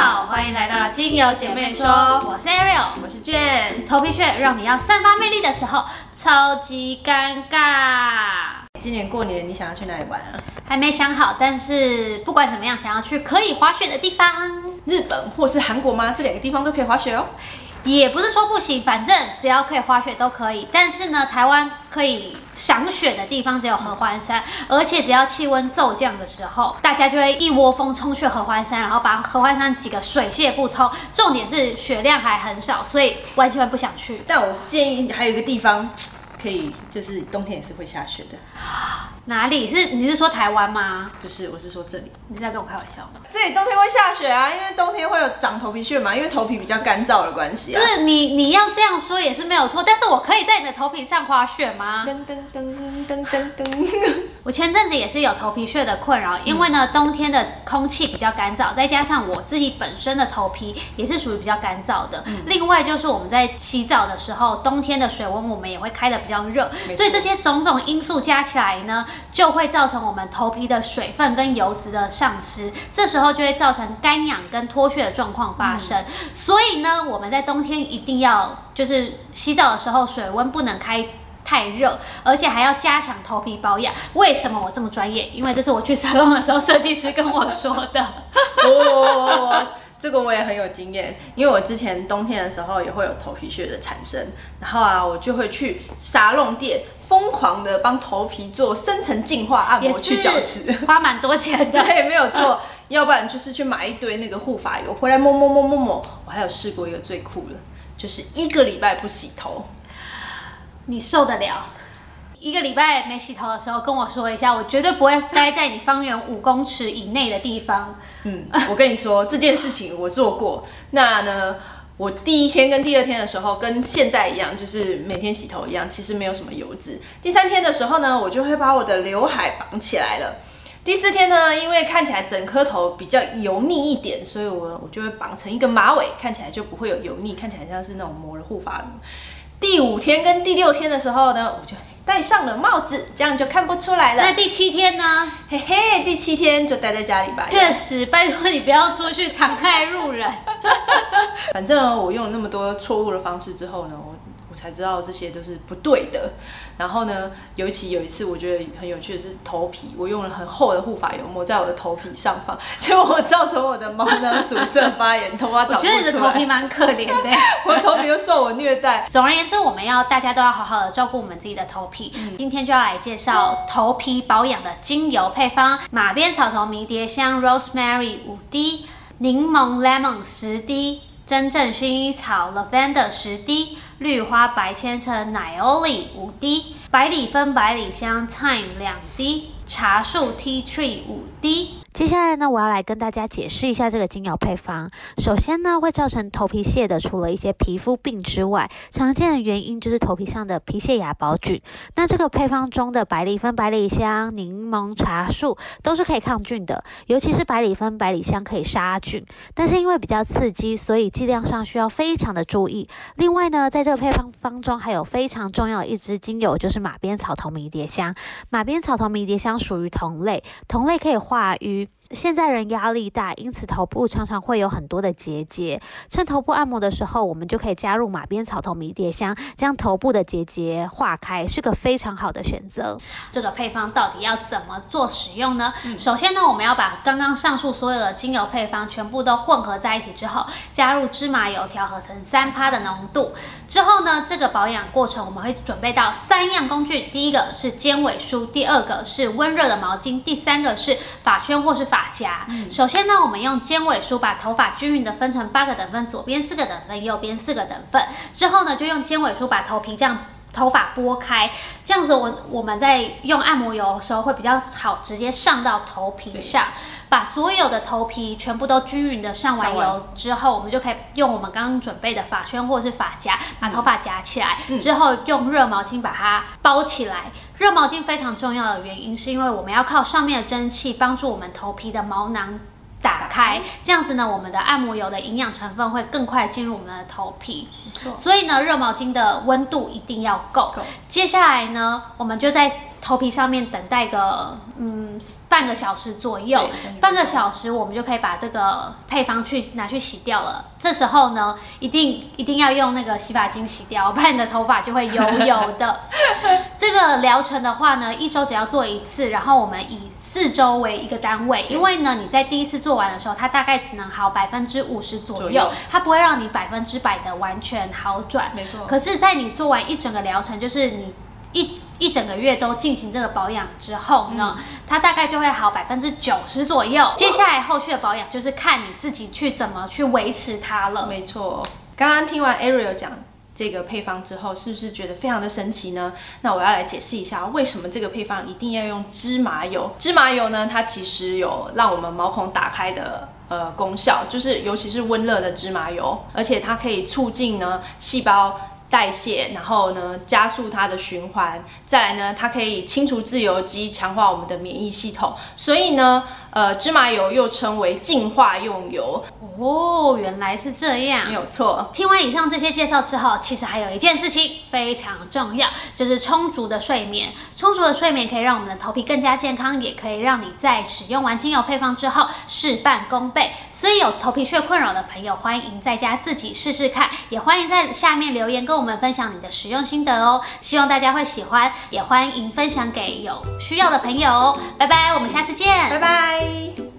好，欢迎来到精油姐妹说，我是 Ariel，我是卷。头皮屑让你要散发魅力的时候，超级尴尬。今年过年你想要去哪里玩啊？还没想好，但是不管怎么样，想要去可以滑雪的地方。日本或是韩国吗？这两个地方都可以滑雪哦。也不是说不行，反正只要可以滑雪都可以。但是呢，台湾可以赏雪的地方只有合欢山，而且只要气温骤降的时候，大家就会一窝蜂冲去合欢山，然后把合欢山挤个水泄不通。重点是雪量还很少，所以完全不想去。但我建议还有一个地方可以，就是冬天也是会下雪的。哪里是？你是说台湾吗？不是，我是说这里。你是在跟我开玩笑吗？这里冬天会下雪啊，因为冬天会有长头皮屑嘛，因为头皮比较干燥的关系啊。就是你你要这样说也是没有错，但是我可以在你的头皮上滑雪吗？噔噔噔噔噔噔。我前阵子也是有头皮屑的困扰，因为呢冬天的空气比较干燥，再加上我自己本身的头皮也是属于比较干燥的。另外就是我们在洗澡的时候，冬天的水温我们也会开的比较热，所以这些种种因素加起来呢。就会造成我们头皮的水分跟油脂的丧失，这时候就会造成干痒跟脱屑的状况发生。所以呢，我们在冬天一定要就是洗澡的时候水温不能开太热，而且还要加强头皮保养。为什么我这么专业？因为这是我去 沙龙的时候设计师跟我说的。这个我也很有经验，因为我之前冬天的时候也会有头皮屑的产生，然后啊，我就会去沙龙店疯狂的帮头皮做深层净化按摩去角质，花蛮多钱的，对，没有错。要不然就是去买一堆那个护发油回来摸摸摸摸摸。我还有试过一个最酷的，就是一个礼拜不洗头，你受得了？一个礼拜没洗头的时候，跟我说一下，我绝对不会待在你方圆五公尺以内的地方。嗯，我跟你说这件事情我做过。那呢，我第一天跟第二天的时候跟现在一样，就是每天洗头一样，其实没有什么油脂。第三天的时候呢，我就会把我的刘海绑起来了。第四天呢，因为看起来整颗头比较油腻一点，所以我我就会绑成一个马尾，看起来就不会有油腻，看起来像是那种抹了护发乳。第五天跟第六天的时候呢，我就。戴上了帽子，这样就看不出来了。那第七天呢？嘿嘿，第七天就待在家里吧。确实，拜托你不要出去 残害路人。反正我用了那么多错误的方式之后呢，我。才知道这些都是不对的。然后呢，尤其有一次我觉得很有趣的是头皮，我用了很厚的护发油抹在我的头皮上方，结果造成我的毛囊阻塞发炎，头发长不出来。我觉得你的头皮蛮可怜的，我的头皮又受我虐待。总而言之，我们要大家都要好好的照顾我们自己的头皮。今天就要来介绍头皮保养的精油配方：马鞭草头迷迭香 （Rosemary） 五滴，柠檬 （Lemon） 十滴。真正薰衣草 lavender 十滴，绿花白千层 nioli 五滴，百里芬百里香 thyme 两滴，茶树 tea tree 五滴。接下来呢，我要来跟大家解释一下这个精油配方。首先呢，会造成头皮屑的，除了一些皮肤病之外，常见的原因就是头皮上的皮屑芽孢菌。那这个配方中的百里芬、百里香、柠檬、茶树都是可以抗菌的，尤其是百里芬、百里香可以杀菌。但是因为比较刺激，所以剂量上需要非常的注意。另外呢，在这个配方方中还有非常重要的一支精油，就是马鞭草头迷迭香。马鞭草头迷迭香属于同类，同类可以化瘀。现在人压力大，因此头部常常会有很多的结节。趁头部按摩的时候，我们就可以加入马鞭草头迷迭香，将头部的结节化开，是个非常好的选择。这个配方到底要怎么做使用呢？首先呢，我们要把刚刚上述所有的精油配方全部都混合在一起之后，加入芝麻油调和成三趴的浓度。之后呢，这个保养过程我们会准备到三样工具，第一个是尖尾梳，第二个是温热的毛巾，第三个是发圈或是发。发夹，首先呢，我们用尖尾梳把头发均匀的分成八个等分，左边四个等分，右边四个等分。之后呢，就用尖尾梳把头皮这样头发拨开，这样子我我们在用按摩油的时候会比较好，直接上到头皮上。把所有的头皮全部都均匀的上完油之后，我们就可以用我们刚刚准备的发圈或者是发夹把头发夹起来，之后用热毛巾把它包起来。热毛巾非常重要的原因是因为我们要靠上面的蒸汽帮助我们头皮的毛囊。打开，这样子呢，我们的按摩油的营养成分会更快进入我们的头皮。所以呢，热毛巾的温度一定要够。接下来呢，我们就在头皮上面等待个嗯半个小时左右半个小时我们就可以把这个配方去拿去洗掉了。这时候呢，一定一定要用那个洗发精洗掉，不然你的头发就会油油的。这个疗程的话呢，一周只要做一次，然后我们以四周为一个单位，因为呢你在第一次做完的时候，它大概只能好百分之五十左右，它不会让你百分之百的完全好转。没错。可是，在你做完一整个疗程，就是你一一整个月都进行这个保养之后呢，它大概就会好百分之九十左右。接下来后续的保养就是看你自己去怎么去维持它了。没错，刚刚听完 Ariel 讲这个配方之后，是不是觉得非常的神奇呢？那我要来解释一下，为什么这个配方一定要用芝麻油？芝麻油呢，它其实有让我们毛孔打开的。呃，功效就是尤其是温热的芝麻油，而且它可以促进呢细胞代谢，然后呢加速它的循环。再来呢，它可以清除自由基，强化我们的免疫系统。所以呢，呃，芝麻油又称为净化用油，哦，原来是这样没。有错。听完以上这些介绍之后，其实还有一件事情非常重要，就是充足的睡眠。充足的睡眠可以让我们的头皮更加健康，也可以让你在使用完精油配方之后事半功倍。所以有头皮屑困扰的朋友，欢迎在家自己试试看，也欢迎在下面留言跟我们分享你的使用心得哦。希望大家会喜欢，也欢迎分享给有需要的朋友哦。拜拜，我们下次见，拜拜。Bye!